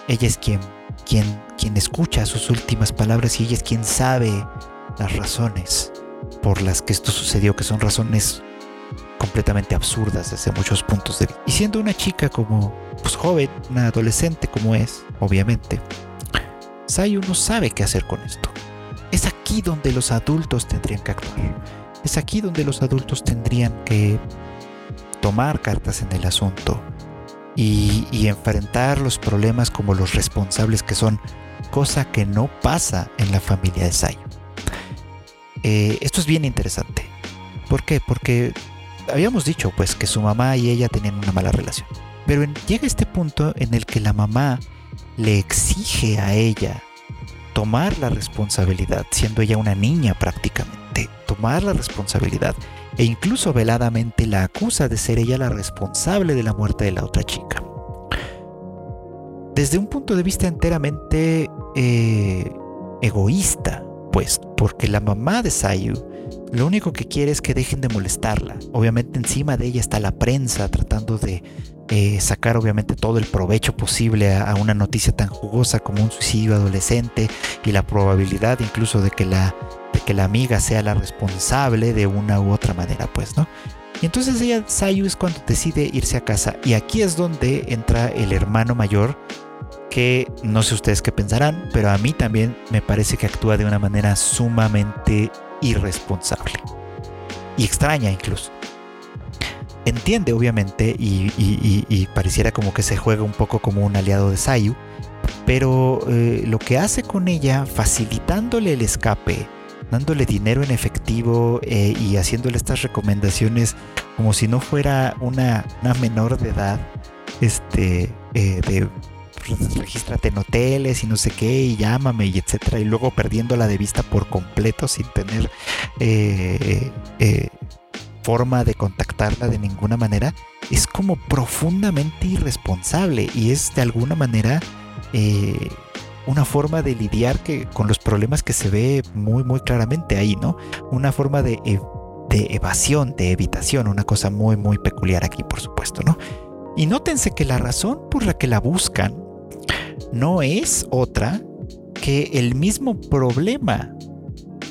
Ella es quien, quien, quien escucha sus últimas palabras y ella es quien sabe las razones por las que esto sucedió, que son razones completamente absurdas desde muchos puntos de vista. Y siendo una chica como pues, joven, una adolescente como es, obviamente, Sayu no sabe qué hacer con esto. Es aquí donde los adultos tendrían que actuar. Es aquí donde los adultos tendrían que tomar cartas en el asunto y, enfrentar los problemas como los responsables que son, cosa que no pasa en la familia de Sayo. Eh, esto es bien interesante. ¿Por qué? Porque habíamos dicho pues que su mamá y ella tenían una mala relación. Pero llega este punto en el que la mamá le exige a ella tomar la responsabilidad, siendo ella una niña prácticamente, tomar la responsabilidad e incluso veladamente la acusa de ser ella la responsable de la muerte de la otra chica. Desde un punto de vista enteramente eh, egoísta, pues, porque la mamá de Sayu lo único que quiere es que dejen de molestarla. Obviamente encima de ella está la prensa tratando de eh, sacar obviamente todo el provecho posible a, una noticia tan jugosa como un suicidio adolescente y la probabilidad incluso de que la que la amiga sea la responsable de una u otra manera, pues, ¿no? Y entonces ella, Sayu, es cuando decide irse a casa. Y aquí es donde entra el hermano mayor, que no sé ustedes qué pensarán, pero a mí también me parece que actúa de una manera sumamente irresponsable. Y extraña incluso. Entiende, obviamente, y, pareciera como que se juega un poco como un aliado de Sayu, pero eh, lo que hace con ella, facilitándole el escape, dándole dinero en efectivo eh, y haciéndole estas recomendaciones como si no fuera una, menor de edad, este, eh, de regístrate en hoteles y no sé qué, y llámame y etcétera, y luego perdiéndola de vista por completo sin tener eh, forma de contactarla de ninguna manera, es como profundamente irresponsable y es de alguna manera una forma de lidiar que, con los problemas que se ve muy, muy claramente ahí, ¿no? Una forma de, de evasión, de evitación, una cosa muy, muy peculiar aquí, por supuesto, ¿no? Y nótense que la razón por la que la buscan no es otra que el mismo problema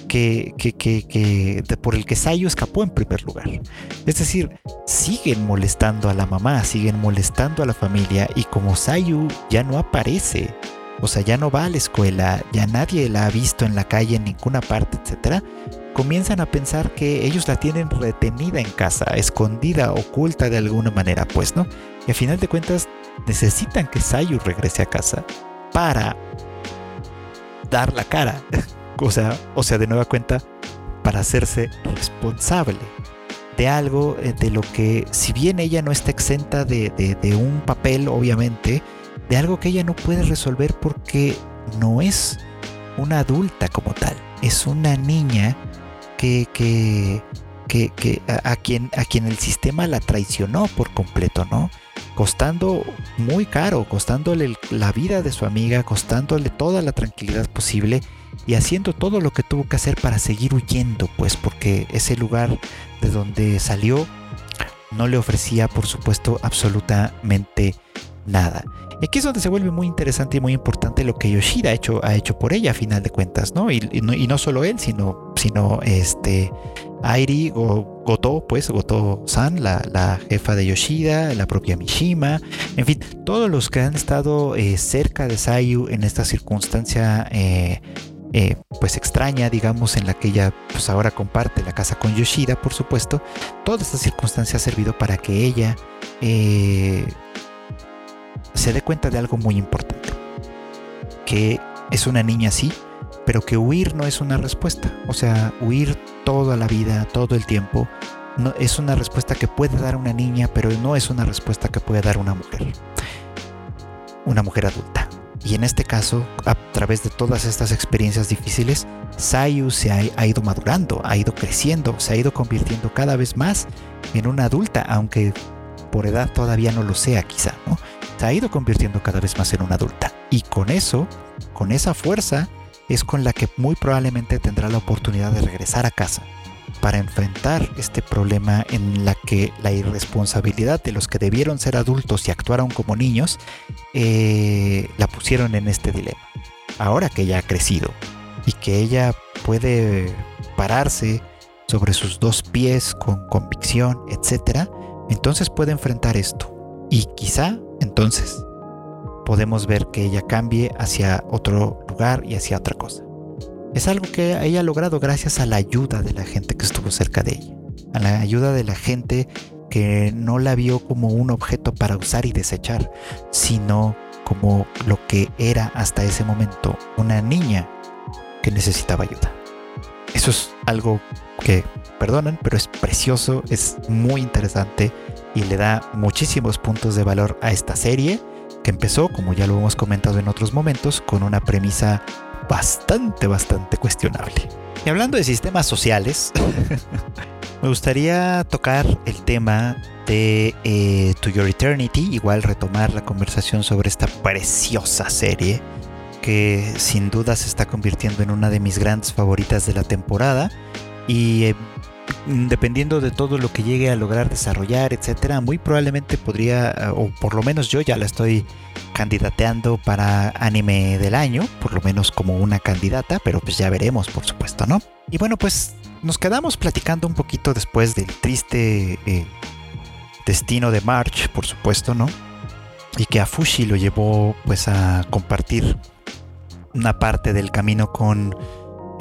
que, que, que, por el que Sayu escapó en primer lugar. Es decir, siguen molestando a la mamá, siguen molestando a la familia y como Sayu ya no aparece, o sea, ya no va a la escuela, ya nadie la ha visto en la calle en ninguna parte, etcétera, comienzan a pensar que ellos la tienen retenida en casa, escondida, oculta de alguna manera, pues, ¿no? Y a final de cuentas necesitan que Sayu regrese a casa para dar la cara. o sea, o sea, de nueva cuenta, para hacerse responsable de algo eh, de lo que, si bien ella no está exenta de, de, un papel, obviamente, de algo que ella no puede resolver porque no es una adulta como tal, es una niña que, que, que, a, quien, a quien el sistema la traicionó por completo, ¿no? Costando muy caro, costándole la vida de su amiga, costándole toda la tranquilidad posible y haciendo todo lo que tuvo que hacer para seguir huyendo, pues porque ese lugar de donde salió no le ofrecía, por supuesto, absolutamente nada. Y aquí es donde se vuelve muy interesante y muy importante lo que Yoshida ha hecho, ha hecho por ella a final de cuentas, ¿no? Y, no, solo él, sino, sino este Airi o Goto, pues Goto-san, la, jefa de Yoshida, la propia Mishima, en fin, todos los que han estado eh, cerca de Sayu en esta circunstancia eh, eh, pues extraña, digamos, en la que ella pues ahora comparte la casa con Yoshida, por supuesto, toda esta circunstancia ha servido para que ella se dé cuenta de algo muy importante, que es una niña así, pero que huir no es una respuesta. O sea, huir toda la vida, todo el tiempo, no, es una respuesta que puede dar una niña, pero no es una respuesta que puede dar una mujer. Una mujer adulta. Y en este caso, a través de todas estas experiencias difíciles, Sayu se ha, ha, ido madurando, ha ido creciendo, se ha ido convirtiendo cada vez más en una adulta, aunque por edad todavía no lo sea quizá, ¿no? se ha ido convirtiendo cada vez más en una adulta. Y con eso, con esa fuerza, es con la que muy probablemente tendrá la oportunidad de regresar a casa para enfrentar este problema en la que la irresponsabilidad de los que debieron ser adultos y actuaron como niños eh, la pusieron en este dilema. Ahora que ella ha crecido y que ella puede pararse sobre sus dos pies con convicción, etc., entonces puede enfrentar esto. Y quizá entonces podemos ver que ella cambie hacia otro y hacia otra cosa. Es algo que ella ha logrado gracias a la ayuda de la gente que estuvo cerca de ella, a la ayuda de la gente que no la vio como un objeto para usar y desechar, sino como lo que era hasta ese momento, una niña que necesitaba ayuda. Eso es algo que, perdonen, pero es precioso, es muy interesante y le da muchísimos puntos de valor a esta serie que empezó, como ya lo hemos comentado en otros momentos, con una premisa bastante, bastante cuestionable. Y hablando de sistemas sociales, me gustaría tocar el tema de eh, To Your Eternity, igual retomar la conversación sobre esta preciosa serie que sin duda se está convirtiendo en una de mis grandes favoritas de la temporada y eh, dependiendo de todo lo que llegue a lograr desarrollar, etcétera, muy probablemente podría, eh, o por lo menos yo ya la estoy candidateando para anime del año, por lo menos como una candidata, pero pues ya veremos, por supuesto, ¿no? Y bueno, pues nos quedamos platicando un poquito después del triste eh, destino de March, por supuesto, ¿no? Y que a Fushi lo llevó pues a compartir una parte del camino con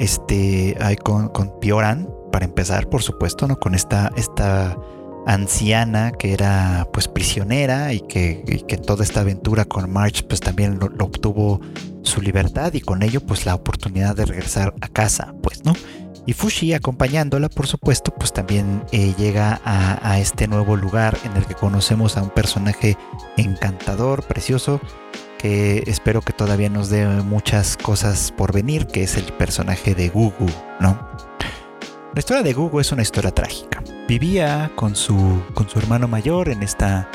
este con Pioran, para empezar, por supuesto, ¿no? Con esta, esta anciana que era pues prisionera y que, que toda esta aventura con March pues también lo, obtuvo su libertad y con ello pues la oportunidad de regresar a casa, pues, ¿no? Y Fushi acompañándola, por supuesto, pues también eh, llega a, a, este nuevo lugar en el que conocemos a un personaje encantador, precioso, que espero que todavía nos dé muchas cosas por venir, que es el personaje de Gugu, ¿no? La historia de Gugu es una historia trágica. Vivía con su, con su hermano mayor en esta,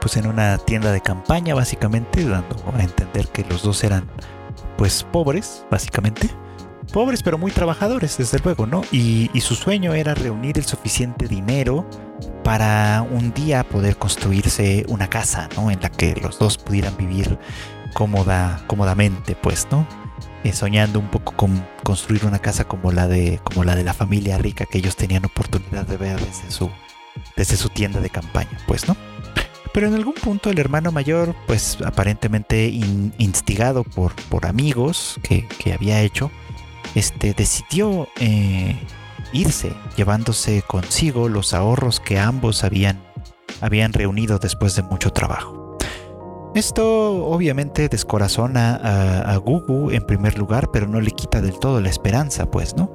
pues en una tienda de campaña básicamente, dando a entender que los dos eran pues pobres, básicamente. Pobres pero muy trabajadores, desde luego, ¿no? Y, y su sueño era reunir el suficiente dinero para un día poder construirse una casa, ¿no? En la que los dos pudieran vivir cómoda, cómodamente, pues, ¿no? Eh, soñando un poco con construir una casa como la de como la de la familia rica que ellos tenían oportunidad de ver desde su desde su tienda de campaña, pues, ¿no? Pero en algún punto el hermano mayor, pues aparentemente instigado por, por amigos que, había hecho, este, decidió eh, irse, llevándose consigo los ahorros que ambos habían, habían reunido después de mucho trabajo. Esto obviamente descorazona a, Gugu en primer lugar, pero no le quita del todo la esperanza, pues, ¿no?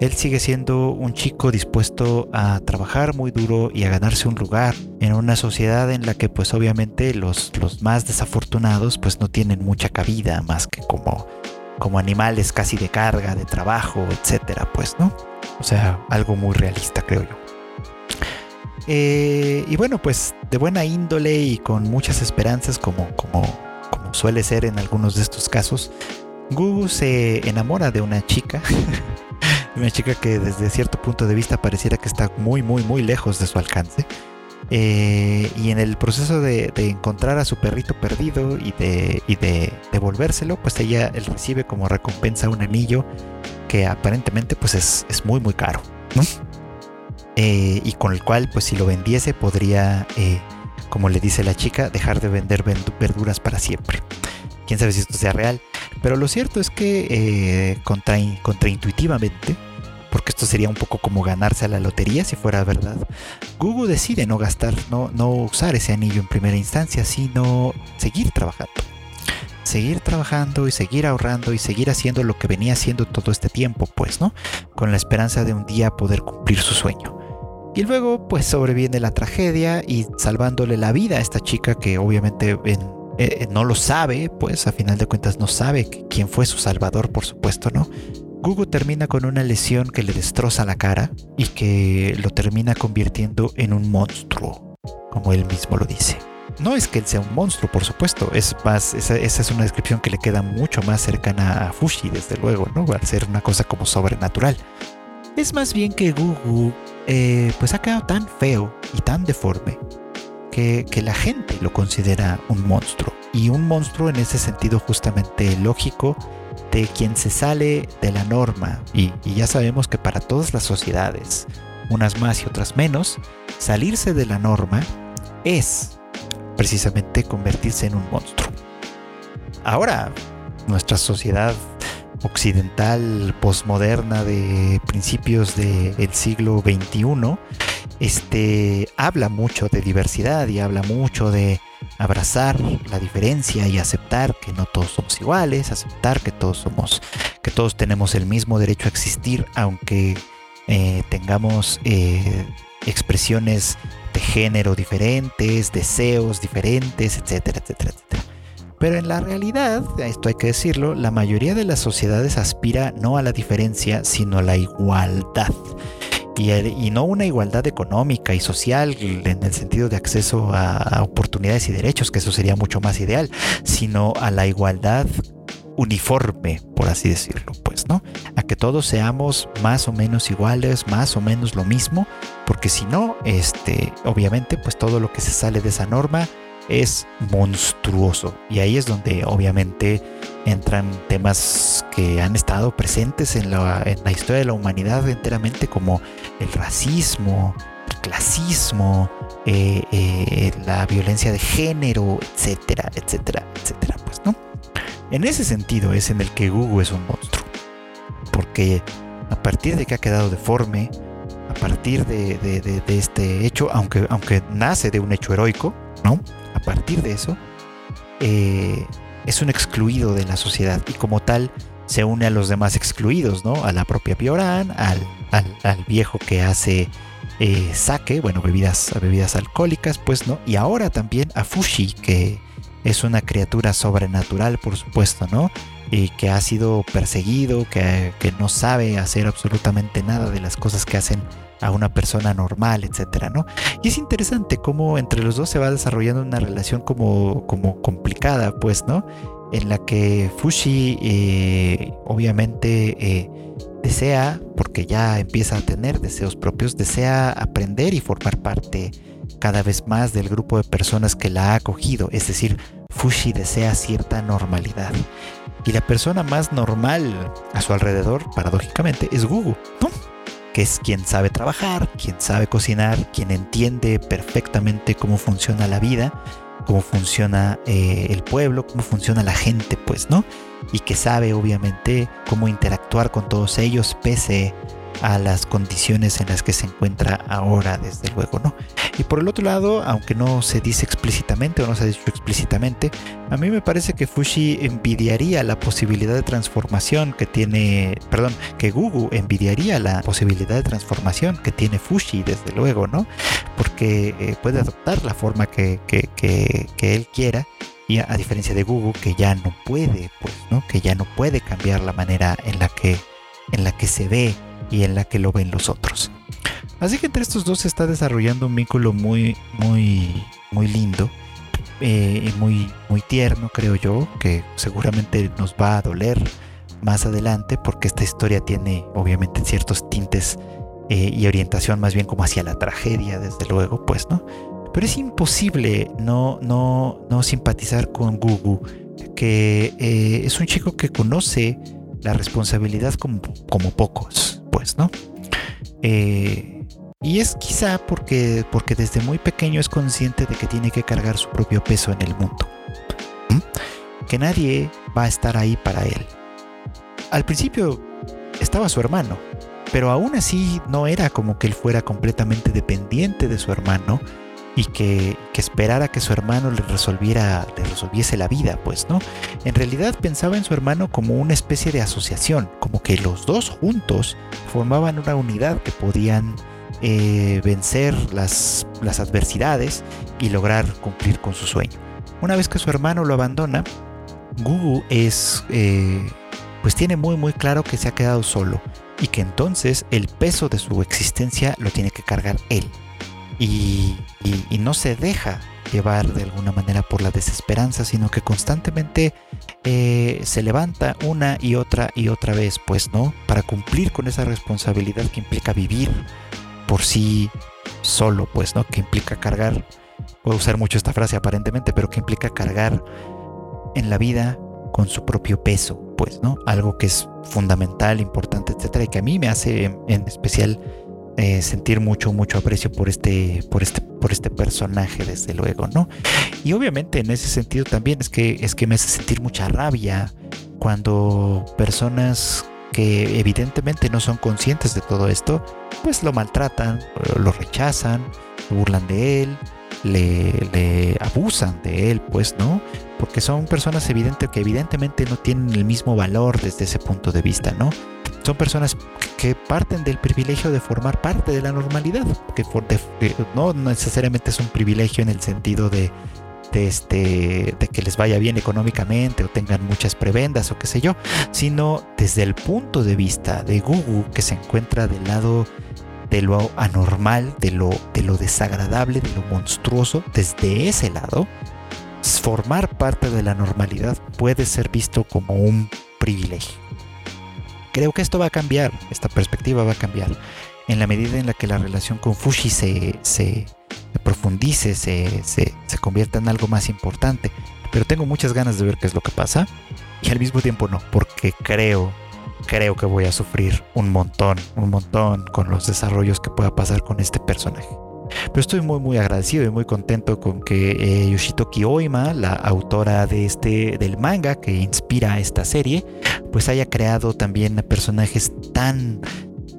Él sigue siendo un chico dispuesto a trabajar muy duro y a ganarse un lugar en una sociedad en la que pues obviamente los, los más desafortunados pues no tienen mucha cabida más que como, como animales casi de carga, de trabajo, etcétera, pues, ¿no? O sea, algo muy realista creo yo. Eh, y bueno, pues de buena índole y con muchas esperanzas como, suele ser en algunos de estos casos, Gugu se enamora de una chica una chica que desde cierto punto de vista pareciera que está muy, muy, muy lejos de su alcance. Eh, y en el proceso de, encontrar a su perrito perdido y de, devolvérselo, pues ella él recibe como recompensa un anillo que aparentemente pues es, muy, muy caro. Eh, y con el cual, pues si lo vendiese, podría, eh, como le dice la chica, dejar de vender verduras para siempre. Quién sabe si esto sea real. Pero lo cierto es que eh, contra, contraintuitivamente, porque esto sería un poco como ganarse a la lotería si fuera verdad, Google decide no gastar, no, no usar ese anillo en primera instancia, sino seguir trabajando. Seguir trabajando y seguir ahorrando y seguir haciendo lo que venía haciendo todo este tiempo, pues, ¿no? Con la esperanza de un día poder cumplir su sueño. Y luego, pues sobreviene la tragedia y salvándole la vida a esta chica que obviamente en eh, eh, no lo sabe, pues a final de cuentas no sabe quién fue su salvador, por supuesto, ¿no? Gugu termina con una lesión que le destroza la cara y que lo termina convirtiendo en un monstruo, como él mismo lo dice. No es que él sea un monstruo, por supuesto, es más, esa, es una descripción que le queda mucho más cercana a Fushi, desde luego, ¿no? Al ser una cosa como sobrenatural. Es más bien que Gugu, eh, pues ha quedado tan feo y tan deforme que, la gente lo considera un monstruo. Y un monstruo en ese sentido justamente lógico de quien se sale de la norma. Y, ya sabemos que para todas las sociedades, unas más y otras menos, salirse de la norma es precisamente convertirse en un monstruo. Ahora, nuestra sociedad occidental postmoderna de principios del siglo XXI este, habla mucho de diversidad y habla mucho de abrazar la diferencia y aceptar que no todos somos iguales, aceptar que todos somos, que todos tenemos el mismo derecho a existir, aunque eh, tengamos eh, expresiones de género diferentes, deseos diferentes, etcétera, etcétera, etcétera. Pero en la realidad, esto hay que decirlo, la mayoría de las sociedades aspira no a la diferencia, sino a la igualdad y, no una igualdad económica y social en el sentido de acceso a, oportunidades y derechos, que eso sería mucho más ideal, sino a la igualdad uniforme, por así decirlo, pues, ¿no? A que todos seamos más o menos iguales, más o menos lo mismo, porque si no, este, obviamente, pues todo lo que se sale de esa norma es monstruoso. Y ahí es donde obviamente entran temas que han estado presentes en la, historia de la humanidad enteramente como el racismo, el clasismo, eh, eh, la violencia de género, etcétera, etcétera, etcétera. Pues no. En ese sentido es en el que Google es un monstruo. Porque a partir de que ha quedado deforme, a partir de, de este hecho, aunque, aunque nace de un hecho heroico, ¿no? Partir de eso, eh, es un excluido de la sociedad y como tal se une a los demás excluidos, ¿no? A la propia Pioran, al, al, viejo que hace eh, sake, bueno, bebidas, bebidas alcohólicas, pues, ¿no? Y ahora también a Fushi, que es una criatura sobrenatural, por supuesto, ¿no? Y que ha sido perseguido, que, que no sabe hacer absolutamente nada de las cosas que hacen a una persona normal, etcétera, ¿no? Y es interesante cómo entre los dos se va desarrollando una relación como, como complicada, pues, ¿no? En la que Fushi eh, obviamente eh, desea, porque ya empieza a tener deseos propios, desea aprender y formar parte cada vez más del grupo de personas que la ha acogido, es decir, Fushi desea cierta normalidad. Y la persona más normal a su alrededor, paradójicamente, es Gugu, ¿no? Que es quien sabe trabajar, quien sabe cocinar, quien entiende perfectamente cómo funciona la vida, cómo funciona eh, el pueblo, cómo funciona la gente, pues, ¿no? Y que sabe obviamente cómo interactuar con todos ellos pese a las condiciones en las que se encuentra ahora, desde luego, ¿no? Y por el otro lado, aunque no se dice explícitamente o no se ha dicho explícitamente, a mí me parece que Fushi envidiaría la posibilidad de transformación que tiene, perdón, que Gugu envidiaría la posibilidad de transformación que tiene Fushi, desde luego, ¿no? Porque eh, puede adoptar la forma que, que, que, él quiera y a, a, diferencia de Google que ya no puede pues no que ya no puede cambiar la manera en la que en la que se ve y en la que lo ven los otros. Así que entre estos dos se está desarrollando un vínculo muy, muy, muy lindo eh, y muy, muy tierno, creo yo, que seguramente nos va a doler más adelante porque esta historia tiene obviamente ciertos tintes eh, y orientación más bien como hacia la tragedia, desde luego, pues, ¿no? Pero es imposible no, no, no simpatizar con Gugu, que eh, es un chico que conoce la responsabilidad como, como pocos, pues, ¿no? Eh, y es quizá porque, porque desde muy pequeño es consciente de que tiene que cargar su propio peso en el mundo. Que nadie va a estar ahí para él. Al principio estaba su hermano, pero aún así no era como que él fuera completamente dependiente de su hermano y que, que, esperara que su hermano le resolviera, resolviese la vida, pues, ¿no? En realidad pensaba en su hermano como una especie de asociación, como que los dos juntos formaban una unidad que podían eh, vencer las, las adversidades y lograr cumplir con su sueño. Una vez que su hermano lo abandona, Gugu es, eh, pues tiene muy muy claro que se ha quedado solo y que entonces el peso de su existencia lo tiene que cargar él y, no se deja llevar de alguna manera por la desesperanza, sino que constantemente eh, se levanta una y otra y otra vez, pues, ¿no? Para cumplir con esa responsabilidad que implica vivir por sí solo, pues, ¿no? Que implica cargar, puedo usar mucho esta frase aparentemente, pero que implica cargar en la vida con su propio peso, pues, ¿no? Algo que es fundamental, importante, etcétera, y que a mí me hace en especial eh, sentir mucho, mucho aprecio por este, por este, por este personaje, desde luego, ¿no? Y obviamente en ese sentido también es que, es que me hace sentir mucha rabia cuando personas que evidentemente no son conscientes de todo esto, pues lo maltratan, lo rechazan, burlan de él, le, le, abusan de él, pues, ¿no? Porque son personas evidentes que evidentemente no tienen el mismo valor desde ese punto de vista, ¿no? Son personas que parten del privilegio de formar parte de la normalidad, que de, no necesariamente es un privilegio en el sentido este, de que les vaya bien económicamente o tengan muchas prebendas o qué sé yo, sino desde el punto de vista de Gugu que se encuentra del lado de lo anormal, de lo desagradable, de lo monstruoso, desde ese lado, formar parte de la normalidad puede ser visto como un privilegio. Creo que esto va a cambiar, esta perspectiva va a cambiar en la medida en la que la relación con Fushi se, se profundice, se, se, se, convierta en algo más importante. Pero tengo muchas ganas de ver qué es lo que pasa y al mismo tiempo no, porque creo, creo que voy a sufrir un montón, un montón con los desarrollos que pueda pasar con este personaje. Pero estoy muy muy agradecido y muy contento con que eh, Yoshitoki Oima, la autora de este del manga que inspira esta serie, pues haya creado también personajes tan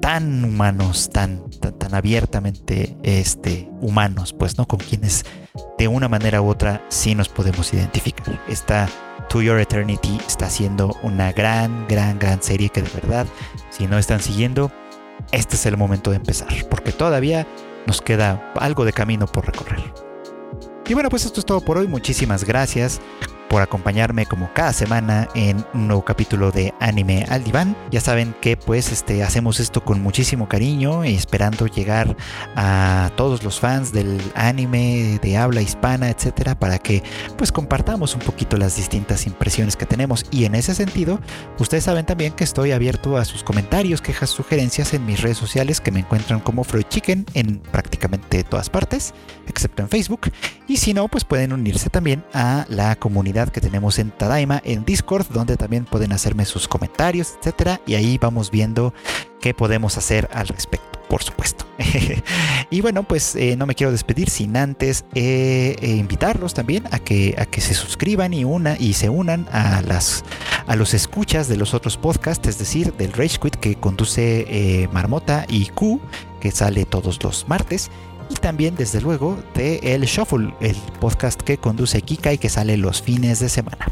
tan humanos, tan, tan, tan abiertamente este, humanos, pues, ¿no? Con quienes de una manera u otra sí nos podemos identificar. Esta To Your Eternity está siendo una gran, gran, gran serie que de verdad, si no están siguiendo, este es el momento de empezar, porque todavía nos queda algo de camino por recorrer. Y bueno, pues esto es todo por hoy. Muchísimas gracias por acompañarme como cada semana en un nuevo capítulo de Anime al Diván. Ya saben que pues este, hacemos esto con muchísimo cariño esperando llegar a todos los fans del anime de habla hispana, etcétera, para que pues compartamos un poquito las distintas impresiones que tenemos. Y en ese sentido, ustedes saben también que estoy abierto a sus comentarios, quejas, sugerencias en mis redes sociales que me encuentran como Freud Chicken en prácticamente todas partes, excepto en Facebook. Y si no, pues pueden unirse también a la comunidad que tenemos en Tadaima, en Discord, donde también pueden hacerme sus comentarios, etcétera. Y ahí vamos viendo qué podemos hacer al respecto, por supuesto. y bueno, pues eh, no me quiero despedir sin antes eh, eh, invitarlos también a que, a que se suscriban y, una, y se unan a, las, a los escuchas de los otros podcasts, es decir, del Rage Quit que conduce Marmota y Q, que sale todos los martes. Y también, desde luego, de El Shuffle, el podcast que conduce Kika y que sale los fines de semana.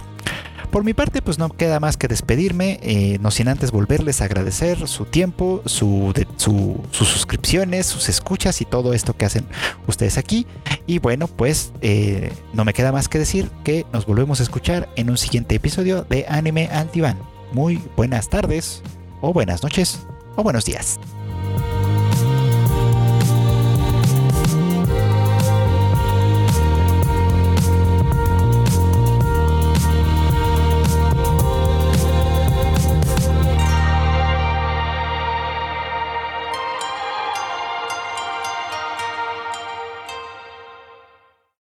Por mi parte, pues no queda más que despedirme, eh, no sin antes volverles a agradecer su tiempo, su, sus suscripciones, sus escuchas y todo esto que hacen ustedes aquí. Y bueno, pues eh, no me queda más que decir que nos volvemos a escuchar en un siguiente episodio de Anime al Muy buenas tardes, o buenas noches, o buenos días.